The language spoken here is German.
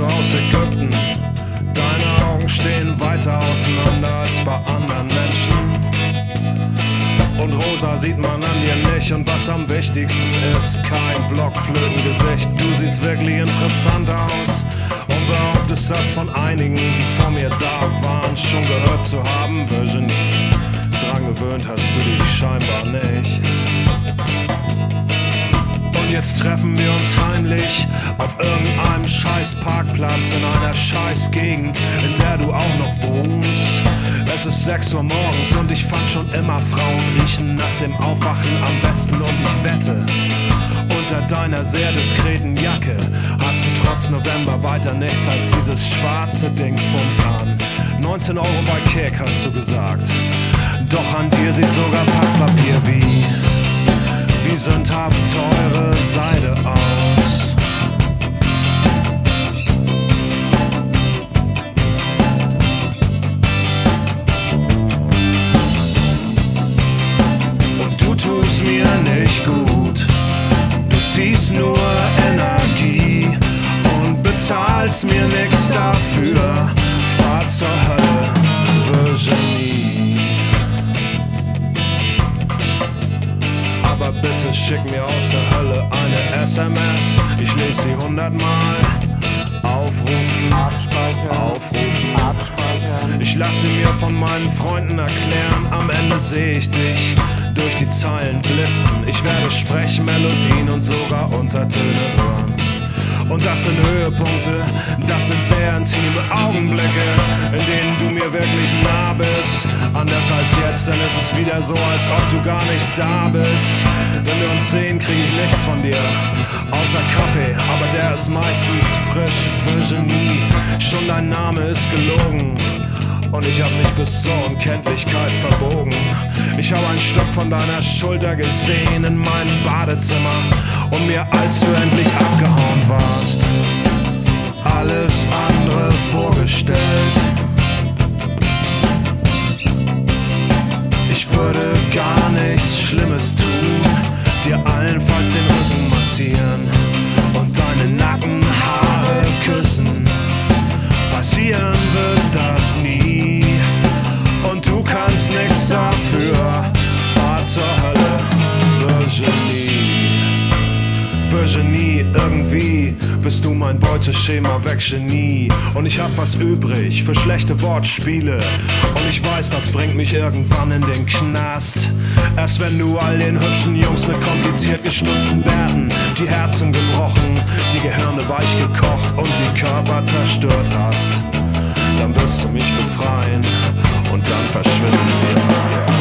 so aus Ägypten. Deine Augen stehen weiter auseinander als bei anderen Menschen. Und rosa sieht man an dir nicht. Und was am wichtigsten ist, kein Blockflötengesicht. Du siehst wirklich interessant aus und behauptest das von einigen, die vor mir da jetzt treffen wir uns heimlich auf irgendeinem scheiß Parkplatz in einer scheiß Gegend, in der du auch noch wohnst. Es ist 6 Uhr morgens und ich fand schon immer Frauen riechen nach dem Aufwachen am besten und ich wette, unter deiner sehr diskreten Jacke hast du trotz November weiter nichts als dieses schwarze Dingsbums an. 19 Euro bei Kick hast du gesagt. Doch an dir sieht sogar Packpapier wie, wie sündhaft teure gut. Du ziehst nur Energie und bezahlst mir nix dafür. Fahr zur Hölle, Virginie. Aber bitte schick mir aus der Hölle eine SMS. Ich lese sie hundertmal. Aufrufen, aufrufen. Ich lasse mir von meinen Freunden erklären, am Ende sehe ich dich Ich werde Sprechmelodien und sogar Untertöne hören. Und das sind Höhepunkte, das sind sehr intime Augenblicke, in denen du mir wirklich nah bist. Anders als jetzt, denn es ist wieder so, als ob du gar nicht da bist. Wenn wir uns sehen, kriege ich nichts von dir, außer Kaffee, aber der ist meistens frisch. Virginie, schon dein Name ist gelogen. Und ich hab mich bis zur Unkenntlichkeit verbogen. Ich habe ein Stück von deiner Schulter gesehen in meinem Badezimmer und mir, als du endlich abgehauen warst, alles andere vorgestellt. Ich würde gar nichts Schlimmes tun, dir allenfalls den Rücken massieren und deine Nackenhaare küssen. Passieren wird das nie dafür. Fahr zur Hölle, Virginie. Virginie, irgendwie bist du mein Beuteschema weg, Genie. Und ich hab was übrig für schlechte Wortspiele. Und ich weiß, das bringt mich irgendwann in den Knast. Erst wenn du all den hübschen Jungs mit kompliziert gestutzten Bärten die Herzen gebrochen, die Gehirne weich gekocht und die Körper zerstört hast, dann wirst du mich befreien und dann verschwinden wir.